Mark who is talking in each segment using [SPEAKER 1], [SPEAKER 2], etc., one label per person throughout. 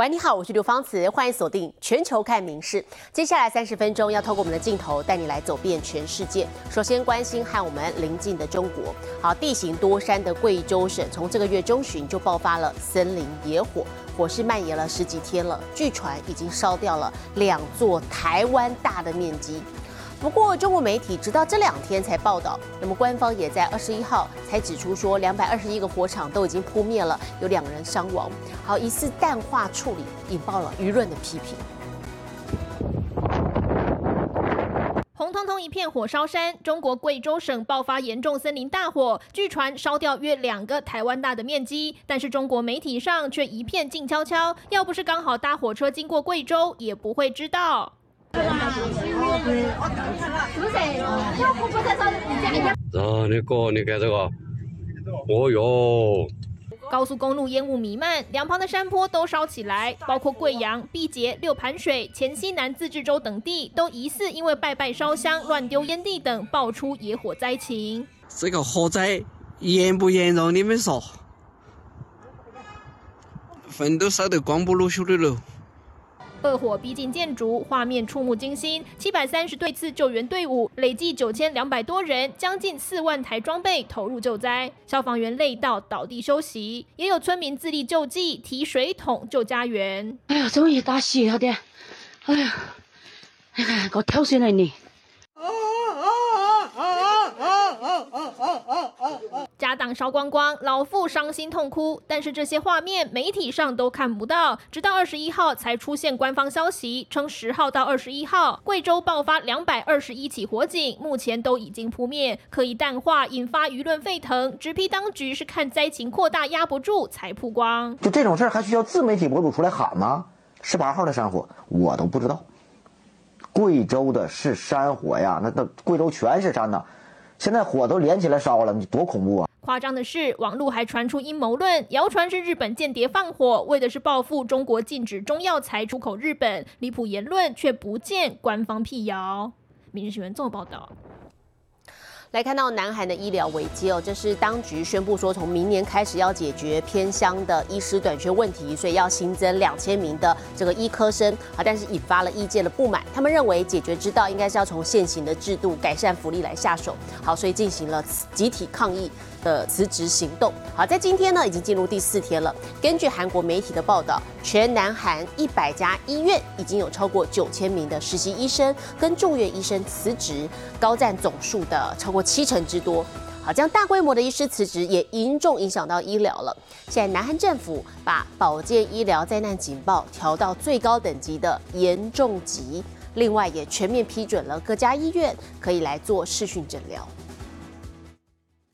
[SPEAKER 1] 喂，你好，我是刘芳慈，欢迎锁定全球看名事。接下来三十分钟要透过我们的镜头带你来走遍全世界。首先关心和我们邻近的中国。好，地形多山的贵州省，从这个月中旬就爆发了森林野火，火势蔓延了十几天了，据传已经烧掉了两座台湾大的面积。不过，中国媒体直到这两天才报道，那么官方也在二十一号才指出说，两百二十一个火场都已经扑灭了，有两人伤亡。好，疑似淡化处理，引爆了舆论的批评。
[SPEAKER 2] 红彤彤一片火烧山，中国贵州省爆发严重森林大火，据传烧掉约两个台湾大的面积，但是中国媒体上却一片静悄悄。要不是刚好搭火车经过贵州，也不会知道。
[SPEAKER 3] 啊，你哥，你看这个，哦哟！
[SPEAKER 2] 高速公路烟雾弥漫，两旁的山坡都烧起来，包括贵阳、毕节、六盘水、黔西南自治州等地，都疑似因为拜拜烧香、乱丢烟蒂等，爆出野火灾情。
[SPEAKER 4] 这个火灾严不严重？你们说？坟都烧得光不露秀的了。
[SPEAKER 2] 恶火逼近建筑，画面触目惊心。七百三十对次救援队伍，累计九千两百多人，将近四万台装备投入救灾。消防员累到倒地休息，也有村民自力救济，提水桶救家园。
[SPEAKER 5] 哎呀，终于打死了点！哎呀，哎呀，我跳上来你。
[SPEAKER 2] 家当烧光光，老妇伤心痛哭。但是这些画面媒体上都看不到，直到二十一号才出现官方消息，称十号到二十一号，贵州爆发两百二十一起火警，目前都已经扑灭，刻意淡化，引发舆论沸腾。直批当局是看灾情扩大压不住才曝光。
[SPEAKER 6] 就这种事儿还需要自媒体博主出来喊吗？十八号的山火我都不知道，贵州的是山火呀，那那贵州全是山呐。现在火都连起来烧了，你多恐怖啊！
[SPEAKER 2] 夸张的是，网络还传出阴谋论，谣传是日本间谍放火，为的是报复中国禁止中药材出口日本。离谱言论却不见官方辟谣。明日新闻做报道。
[SPEAKER 1] 来看到南韩的医疗危机哦，这是当局宣布说，从明年开始要解决偏乡的医师短缺问题，所以要新增两千名的这个医科生啊，但是引发了意见的不满，他们认为解决之道应该是要从现行的制度改善福利来下手，好，所以进行了集体抗议。的辞职行动，好，在今天呢，已经进入第四天了。根据韩国媒体的报道，全南韩一百家医院已经有超过九千名的实习医生跟住院医生辞职，高占总数的超过七成之多。好，这样大规模的医师辞职也严重影响到医疗了。现在南韩政府把保健医疗灾难警报调到最高等级的严重级，另外也全面批准了各家医院可以来做视讯诊疗。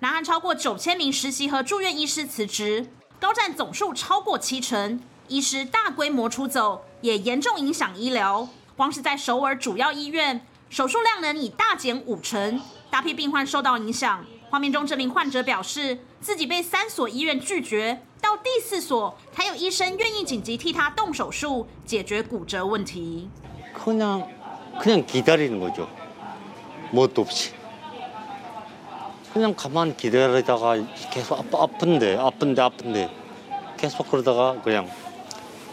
[SPEAKER 2] 南韩超过九千名实习和住院医师辞职，高占总数超过七成。医师大规模出走，也严重影响医疗。光是在首尔主要医院，手术量能已大减五成，大批病患受到影响。画面中这名患者表示，自己被三所医院拒绝，到第四所才有医生愿意紧急替他动手术，解决骨折问题。
[SPEAKER 7] 그냥그냥기다리는거죠뭣도없이 그냥 가만 기다리다가 계속 아파, 아픈데 아픈데 아픈데 계속 그러다가 그냥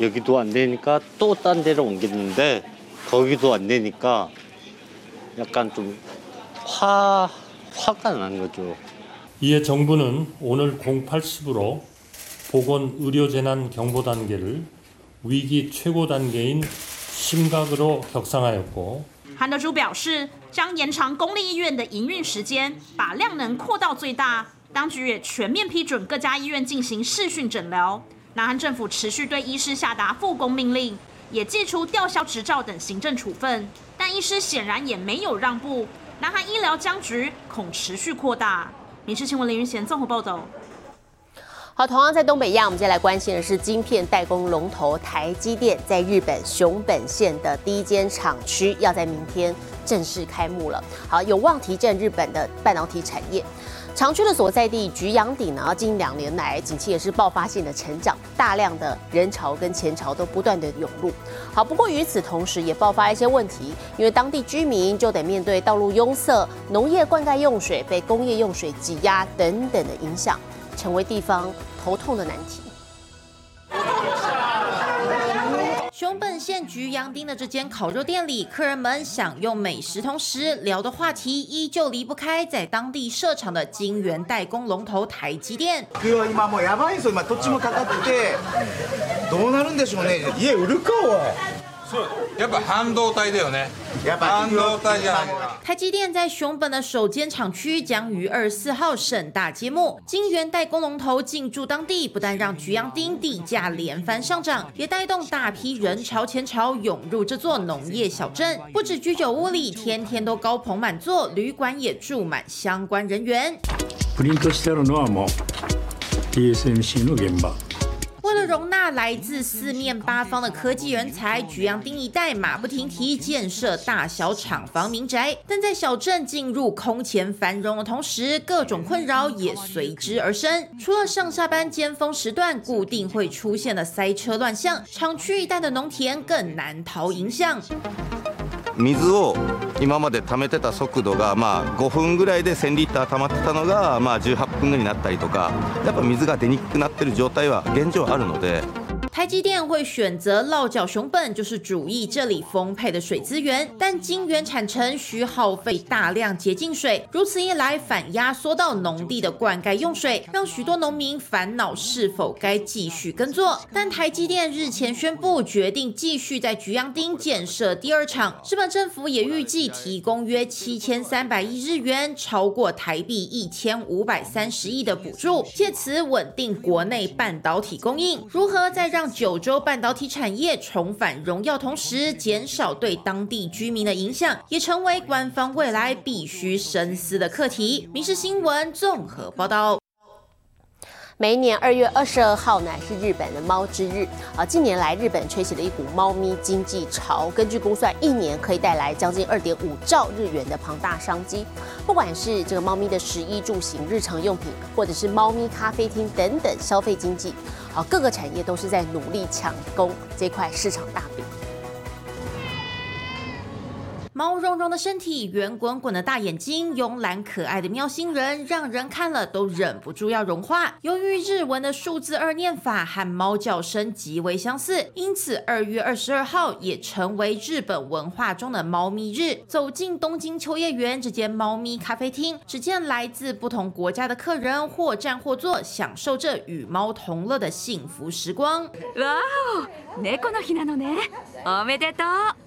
[SPEAKER 7] 여기도 안 되니까 또 딴 데로 옮겼는데 거기도 안 되니까 약간 좀 화, 화가 난 거죠.
[SPEAKER 8] 이에 정부는 오늘 0810으로 보건 의료 재난 경보 단계를 위기 최고 단계인 심각으로 격상하였고
[SPEAKER 2] 韩德洙表示， 将延长公立医院的营运时间，把量能扩到最大。当局也全面批准各家医院进行视讯诊疗。南韩政府持续对医师下达复工命令，也寄出吊销执照等行政处分。但医师显然也没有让步，南韩医疗僵局恐持续扩大。民事新闻林云贤综合报道。
[SPEAKER 1] 好，同样在东北亚，我们接下来关心的是晶片代工龙头台积电在日本熊本县的第一间厂区要在明天正式开幕了。好，有望提振日本的半导体产业。厂区的所在地菊阳町呢，近两年来景气也是爆发性的成长，大量的人潮跟钱潮都不断的涌入。好，不过与此同时也爆发一些问题，因为当地居民就得面对道路拥塞、农业灌溉用水被工业用水挤压等等的影响。成为地方头痛的难题。
[SPEAKER 9] 熊本县菊阳町的这间烤肉店里，客人们享用美食同时聊的话题依旧离不开在当地设厂的晶圆代工龙头台积电。
[SPEAKER 10] 今もうやばいですよ。今土地もかかってて、どうなるんでしょうね。家売るかおい。
[SPEAKER 11] やっぱ半導体だよね。やっぱ半導体じゃないか。
[SPEAKER 9] 台积电在熊本的首间厂区将于二十四号盛大揭幕。晶圆代工龙头进驻当地，不但让菊阳町地价连番上涨，也带动大批人潮前潮涌入这座农业小镇。不止居酒屋里天天都高朋满座，旅馆也住满相关人员。
[SPEAKER 12] プリントしてあるのはもう TSMC の現場。
[SPEAKER 9] 容纳来自四面八方的科技人才，举阳丁一带马不停蹄建设大小厂房民宅。但在小镇进入空前繁荣的同时，各种困扰也随之而生。除了上下班尖峰时段固定会出现的塞车乱象，厂区一带的农田更难逃影响。
[SPEAKER 13] 水を今まで溜めてた速度がまあ5分ぐらいで1000リッター溜まってたのがまあ18分になったりとかやっぱ水が出にくくなってる状態は現状あるので。
[SPEAKER 9] 台积电会选择落脚熊本，就是主意这里丰沛的水资源，但晶圆产程需耗费大量洁净水，如此一来反压缩到农地的灌溉用水，让许多农民烦恼是否该继续耕作。但台积电日前宣布决定继续在菊阳町建设第二厂，日本政府也预计提供约七千三百亿日元，超过台币一千五百三十亿的补助，借此稳定国内半导体供应。如何再让九州半导体产业重返荣耀，同时减少对当地居民的影响，也成为官方未来必须深思的课题。《民事新闻》综合报道。
[SPEAKER 1] 每一年二月二十二号呢是日本的猫之日啊！近年来，日本吹起了一股猫咪经济潮，根据估算，一年可以带来将近二点五兆日元的庞大商机。不管是这个猫咪的食衣住行日常用品，或者是猫咪咖啡厅等等消费经济，啊，各个产业都是在努力抢攻这块市场大饼。
[SPEAKER 9] 毛茸茸的身体，圆滚滚的大眼睛，慵懒可爱的喵星人，让人看了都忍不住要融化。由于日文的数字二念法和猫叫声极为相似，因此二月二十二号也成为日本文化中的猫咪日。走进东京秋叶原这间猫咪咖啡厅，只见来自不同国家的客人或站或坐，享受着与猫同乐的幸福时光。
[SPEAKER 14] 哇哦，猫の日なのね。おめでとう。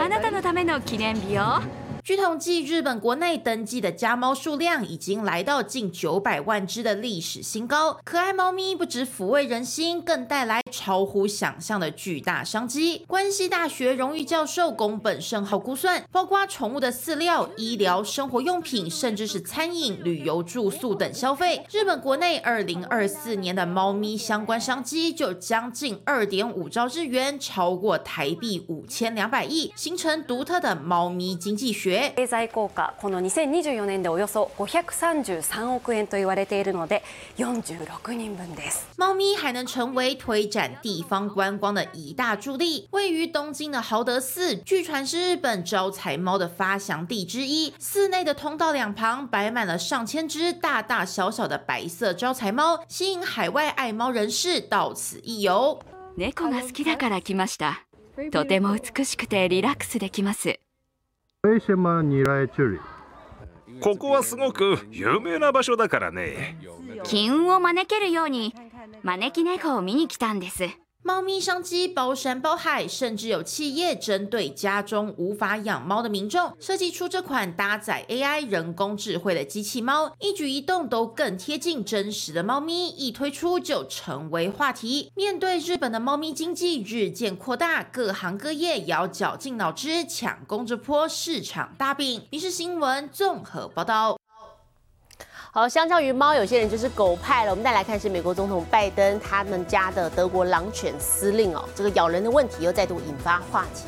[SPEAKER 14] あなたのための記念日よ。
[SPEAKER 9] 据统计，日本国内登记的家猫数量已经来到近九百万只的历史新高。可爱猫咪不止抚慰人心，更带来超乎想象的巨大商机。关西大学荣誉教授宫本胜浩估算，包括宠物的饲料、医疗、生活用品，甚至是餐饮、旅游、住宿等消费，日本国内二零二四年的猫咪相关商机就将近二点五兆日元，超过台币五千两百亿，形成独特的猫咪经济学。
[SPEAKER 15] 経済効果この2024年でおよそ533億円と言われているので46人分です。
[SPEAKER 9] 猫咪还能成为推展地方观光的一大助力。位于东京的豪德寺据传是日本招财猫的发祥地之一。寺内的通道两旁摆满了上千只大大小小的白色招财猫吸引海外爱猫人士到此一游。
[SPEAKER 14] 猫が好きだから来ました。とても美しくてリラックスできます
[SPEAKER 16] ここはすごく有名な場所だからね。
[SPEAKER 14] 金運を招けるように招き猫を見に来たんです
[SPEAKER 9] 猫咪商机包山包海，甚至有企业针对家中无法养猫的民众，设计出这款搭载 AI 人工智慧的机器猫，一举一动都更贴近真实的猫咪。一推出就成为话题。面对日本的猫咪经济日渐扩大，各行各业也要绞尽脑汁抢攻这波市场大饼。民事新闻综合报道。
[SPEAKER 1] 好，相较于猫，有些人就是狗派了。我们再来看是美国总统拜登他们家的德国狼犬司令哦，这个咬人的问题又再度引发话题。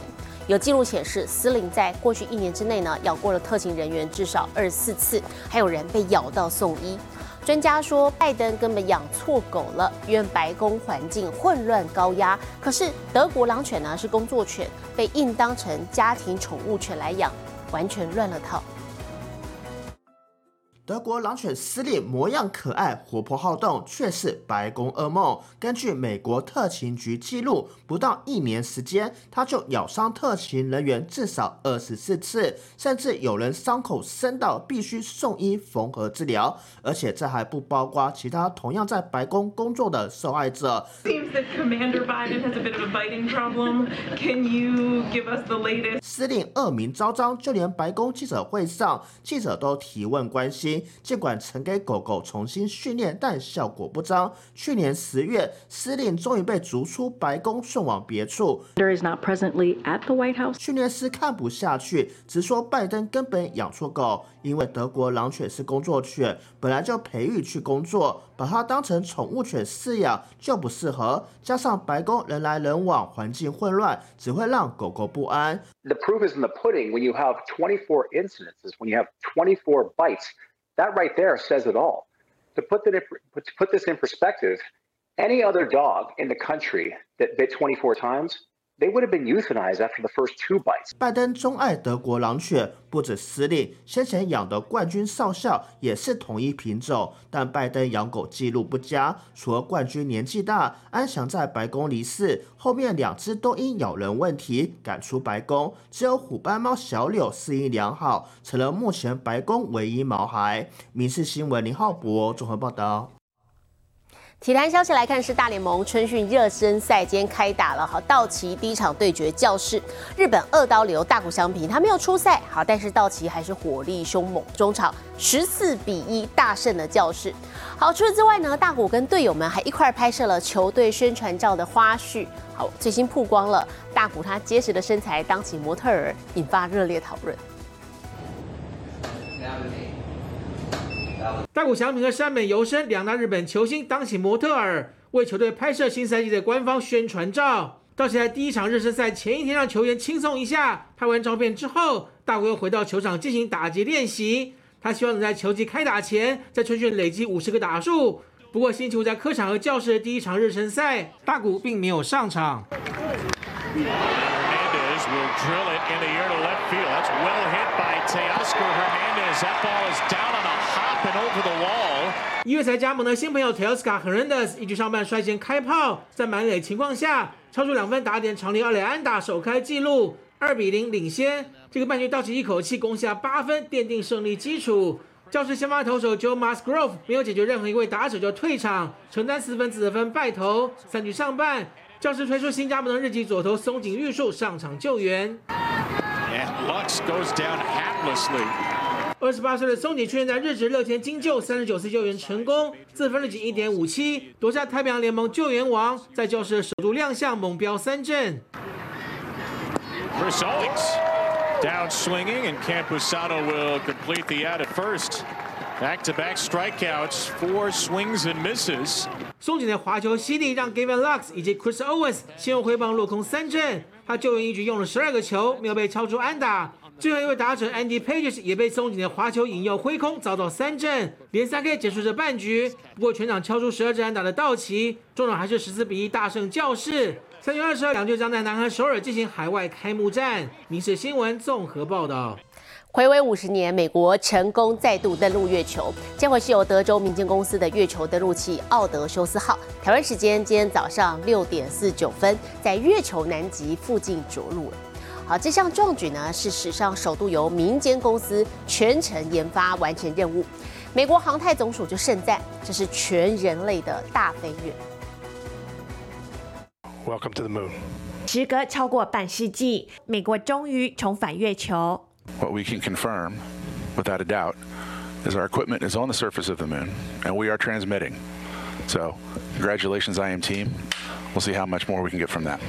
[SPEAKER 1] 有记录显示，司令在过去一年之内呢，咬过了特勤人员至少二十四次，还有人被咬到送医。专家说，拜登根本养错狗了，因白宫环境混乱高压。可是德国狼犬呢是工作犬，被硬当成家庭宠物犬来养，完全乱了套。
[SPEAKER 17] 德国狼犬司令模样可爱、活泼好动，却是白宫噩梦。根据美国特勤局记录，不到一年时间，他就咬伤特勤人员至少二十四次，甚至有人伤口深到必须送医缝合治疗。而且这还不包括其他同样在白宫工作的受害者。司令恶名昭彰，就连白宫记者会上，记者都提问关心。尽管曾给狗狗重新训练，但效果不彰。去年十月，司令终于被逐出白宫，送往别处。训练师看不下去，直说拜登根本养错狗，因为德国狼犬是工作犬，本来就培育去工作，把它当成宠物犬饲养就不适合。加上白宫人来人往，环境混乱，只会让狗狗不安。
[SPEAKER 18] The proof is in the pudding when you have 24 incidences, when you have 24 bites. That right there says it all. To put that to put this in perspective, any other dog in the country that bit 24 times they would have been euthanized after the first two bites.
[SPEAKER 17] 拜登钟爱德国狼犬，不止司令，先前养的冠军少校也是同一品种。但拜登养狗记录不佳，除了冠军年纪大，安详在白宫离世，后面两只都因咬人问题赶出白宫，只有虎斑猫小柳适应良好，成了目前白宫唯一毛孩。民事新闻林浩博综合报道。
[SPEAKER 1] 体坛消息来看，是大联盟春训热身赛间开打了。好，道奇第一场对决教室，日本二刀流大谷翔平他没有出赛。好，但是道奇还是火力凶猛，中场十四比一大胜了教室。好，除此之外呢，大谷跟队友们还一块拍摄了球队宣传照的花絮。好，最新曝光了大谷他结实的身材当起模特儿，引发热烈讨论。
[SPEAKER 19] 大谷翔平和山本由伸两大日本球星当起模特儿，为球队拍摄新赛季的官方宣传照。到现在第一场热身赛前一天，让球员轻松一下。拍完照片之后，大谷又回到球场进行打击练习。他希望能在球季开打前，在春训累积五十个打数。不过星期五在客场和教室的第一场热身赛，大谷并没有上场。一月才加盟的新朋友 Teoscar Hernandez 一局上半率先开炮，在满垒情况下超出两分打点，长林二垒安打首开纪录，二比零领先。这个半局道奇一口气攻下八分，奠定胜利基础。教士先发投手 Joe Musgrove 没有解决任何一位打者就退场，承担四分得分败投。三局上半，教士推出新加盟的日籍左投松井玉树上场救援。二十八岁的松井出现在日职乐天金鹫，三十九次救援成功，自分率仅一点五七，夺下太平洋联盟救援王，在教室首度亮相猛飙三振。
[SPEAKER 20] Chris Owings down swinging, and Campusano will complete the out at first. Back-to-back strikeouts, four swings and misses.
[SPEAKER 19] 松井的滑球犀利，让 Gavin Lux 以及 Chris Owens 先后挥棒落空三振。他救援一局用了十二个球，没有被超出安打。最后一位打者 Andy Pages 也被松井的滑球引诱挥空，遭到三振，连三 K 结束这半局。不过全场敲出十二支安打的道奇，中场还是十四比一大胜教室。三月二十二，两队将在南韩首尔进行海外开幕战。民事新闻综合报道。
[SPEAKER 1] 回违五十年，美国成功再度登陆月球，这回是由德州民间公司的月球登陆器奥德修斯号，台湾时间今天早上六点四九分，在月球南极附近着陆了。好，这项壮举呢是史上首度由民间公司全程研发完成任务。美国航太总署就盛赞，这是全人类的大飞跃。
[SPEAKER 21] Welcome to the moon。
[SPEAKER 22] 时隔超过半世纪，美国终于重返月球。
[SPEAKER 21] What we can confirm, without a doubt, is our equipment is on the surface of the moon, and we are transmitting. So, congratulations, IM team. We'll see how much more we can get from that.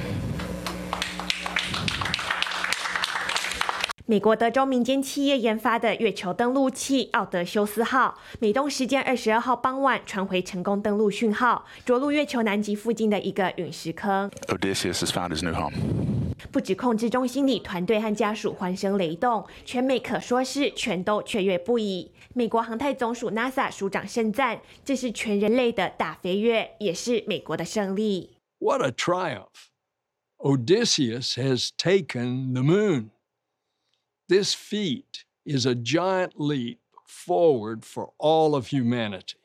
[SPEAKER 22] 美国德州民间企业研发的月球登陆器奥德修斯号，美东时间二十二号傍晚传回成功登陆讯号，着陆月球南极附近的一个陨石坑。
[SPEAKER 21] Odysseus has found his new home.
[SPEAKER 22] 不止控制中心里团队和家属欢声雷动，全美可说是全都雀跃不已。美国航太总署 NASA 署长盛赞，这是全人类的大飞跃，也是美国的胜利。
[SPEAKER 12] What a triumph! Odysseus has taken the moon. This feat is a giant leap forward for all of humanity.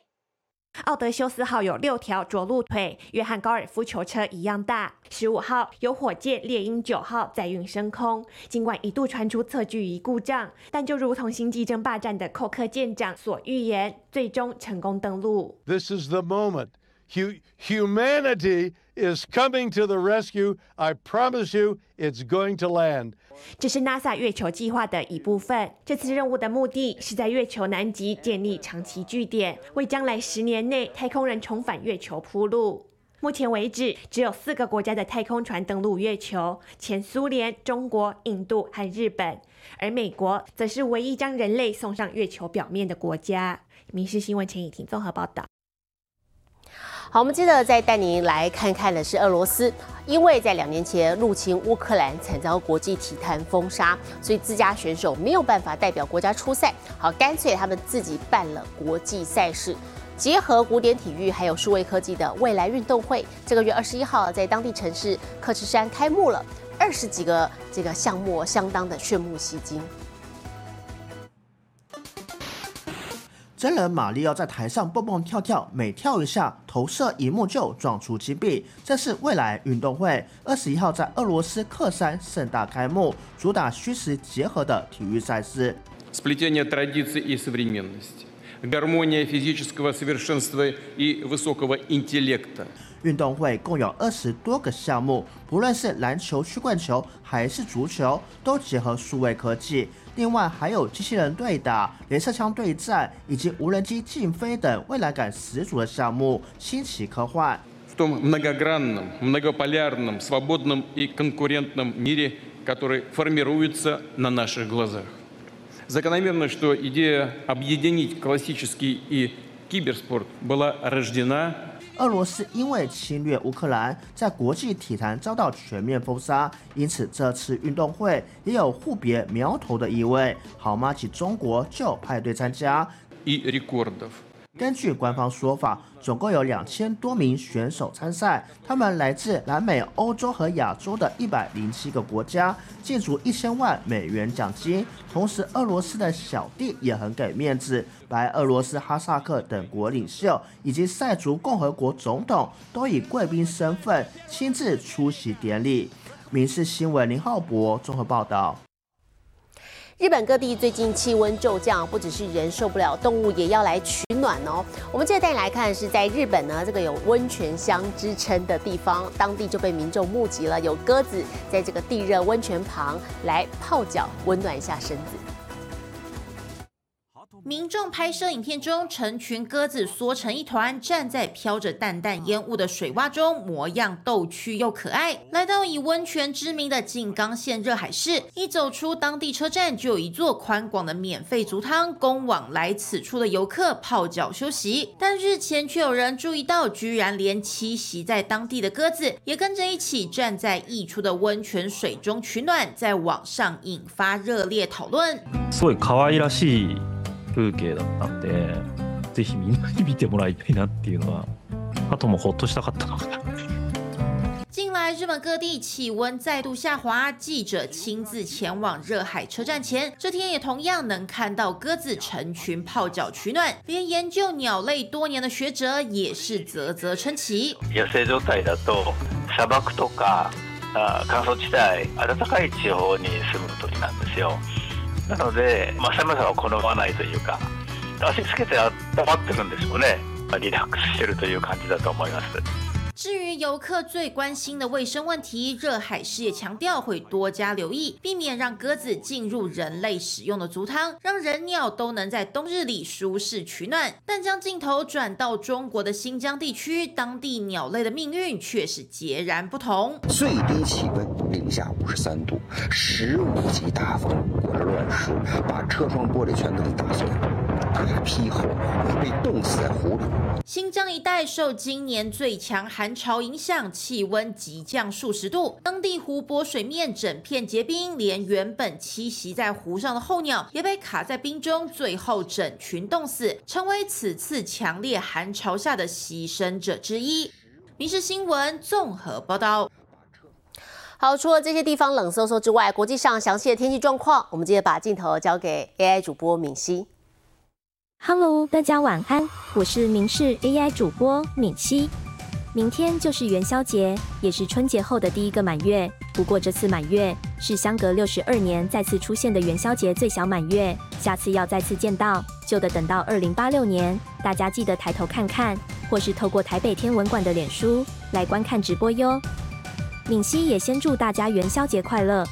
[SPEAKER 22] 奥德修斯号有六条着陆腿，约翰高尔夫球车一样大。十五号由火箭猎鹰九号载运升空，尽管一度传出测距仪故障，但就如同星际争霸战的寇克舰长所预言，最终成功登陆。
[SPEAKER 23] This is the moment. Hu- humanity is coming to the rescue. I promise you, it's going to land.
[SPEAKER 22] 这是 NASA 月球计划的一部分。这次任务的目的是在月球南极建立长期据点，为将来十年内太空人重返月球铺路。目前为止，只有四个国家的太空船登陆月球：前苏联、中国、印度和日本。而美国则是唯一将人类送上月球表面的国家。《民事新闻》陈以婷综合报道。
[SPEAKER 1] 好，我们接着再带您来看看的是俄罗斯，因为在两年前入侵乌克兰，惨遭国际体坛封杀，所以自家选手没有办法代表国家出赛。好，干脆他们自己办了国际赛事，结合古典体育还有数位科技的未来运动会，这个月二十一号在当地城市克赤山开幕了，二十几个这个项目相当的炫目吸睛。
[SPEAKER 17] 真人马里奥在台上蹦蹦跳跳，每跳一下，投射一幕就撞出金币。这是未来运动会，二十一号在俄罗斯克山盛大开幕，主打虚实结合的体育赛事。
[SPEAKER 24] Сплетение традиций и современности, гармония физического совершенства и высокого интеллекта.
[SPEAKER 17] 运动会共有二十多个项目，不论是篮球、曲棍球还是足球，都结合数位科技。 另外还有机器人对打、镭射枪对战以及无人机竞飞等未来感十足的项目，新奇科幻。
[SPEAKER 24] В том многогранном, многополярном, свободном и конкурентном мире, который формируется на наших глазах. Закономерно, что идея объединить классический и киберспорт была рождена
[SPEAKER 17] 俄罗斯因为侵略乌克兰，在国际体坛遭到全面封杀，因此这次运动会也有互别苗头的意味。好吗？及中国就派队参加。
[SPEAKER 24] и рекордов.
[SPEAKER 17] 根据官方说法，总共有两千多名选手参赛，他们来自南美、欧洲和亚洲的一百零七个国家，竞逐一千万美元奖金。同时，俄罗斯的小弟也很给面子，白俄罗斯、哈萨克等国领袖以及塞族共和国总统都以贵宾身份亲自出席典礼。民事新闻林浩博综合报道。
[SPEAKER 1] 日本各地最近气温骤降，不只是人受不了，动物也要来取暖哦。我们接着带你来看，是在日本呢，这个有温泉乡之称的地方，当地就被民众募集了，有鸽子在这个地热温泉旁来泡脚，温暖一下身子。
[SPEAKER 9] 民众拍摄影片中，成群鸽子缩成一团，站在飘着淡淡烟雾的水洼中，模样逗趣又可爱。来到以温泉知名的静冈县热海市，一走出当地车站，就有一座宽广的免费足汤，供往来此处的游客泡脚休息。但日前却有人注意到，居然连栖息在当地的鸽子也跟着一起站在溢出的温泉水中取暖，在网上引发热烈讨论。
[SPEAKER 25] すごい可愛らしい 風景だったんで、ぜひみんなに見てもらいたいなっていうのは、あともうほっとしたかったのかな。
[SPEAKER 9] 近来，日本各地气温再度下滑，记者亲自前往热海车站前，这天也同样能看到鸽子成群泡脚取暖，连研究鸟类多年的学者也是啧啧称奇。
[SPEAKER 26] 野生状態だと砂漠とかあ乾燥地帯暖かい地方に住む鳥なんですよ なので、まあ、寒さを好まないというか足つけて温まってるんでしょうねリラックスしてるという感じだと思います。
[SPEAKER 9] 至于游客最关心的卫生问题，热海市也强调会多加留意，避免让鸽子进入人类使用的足汤，让人鸟都能在冬日里舒适取暖。但将镜头转到中国的新疆地区，当地鸟类的命运却是截然不同。
[SPEAKER 6] 最低气温零下五十三度，十五级大风，裹着乱石，把车窗玻璃全都给打碎了，大批猴被冻死在湖里。
[SPEAKER 9] 新疆一带受今年最强寒潮影响，气温急降数十度，当地湖泊水面整片结冰，连原本栖息在湖上的候鸟也被卡在冰中，最后整群冻死，成为此次强烈寒潮下的牺牲者之一。《民事新闻》综合报道。
[SPEAKER 1] 好，除了这些地方冷飕飕之外，国际上详细的天气状况，我们接着把镜头交给 AI 主播敏熙。
[SPEAKER 27] Hello，大家晚安，我是明视 AI 主播敏熙。明天就是元宵节，也是春节后的第一个满月。不过这次满月是相隔六十二年再次出现的元宵节最小满月，下次要再次见到，就得等到二零八六年。大家记得抬头看看，或是透过台北天文馆的脸书来观看直播哟。敏熙也先祝大家元宵节快乐。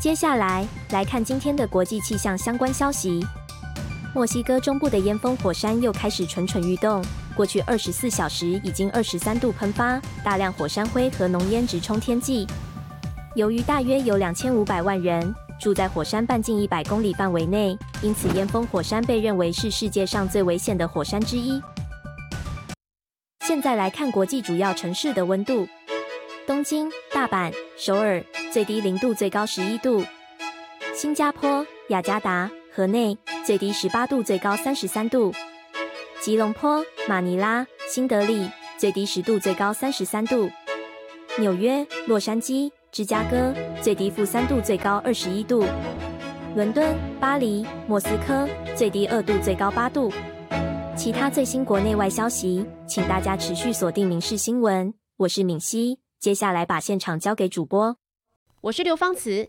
[SPEAKER 27] 接下来来看今天的国际气象相关消息。墨西哥中部的烟峰火山又开始蠢蠢欲动，过去二十四小时已经二十三度喷发，大量火山灰和浓烟直冲天际。由于大约有两千五百万人住在火山半径一百公里范围内，因此烟峰火山被认为是世界上最危险的火山之一。现在来看国际主要城市的温度：东京、大阪、首尔，最低零度，最高十一度；新加坡、雅加达。河内最低十八度，最高三十三度；吉隆坡、马尼拉、新德里最低十度，最高三十三度；纽约、洛杉矶、芝加哥最低负三度，最高二十一度；伦敦、巴黎、莫斯科最低二度，最高八度。其他最新国内外消息，请大家持续锁定《民事新闻》。我是敏熙，接下来把现场交给主播，
[SPEAKER 1] 我是刘芳慈。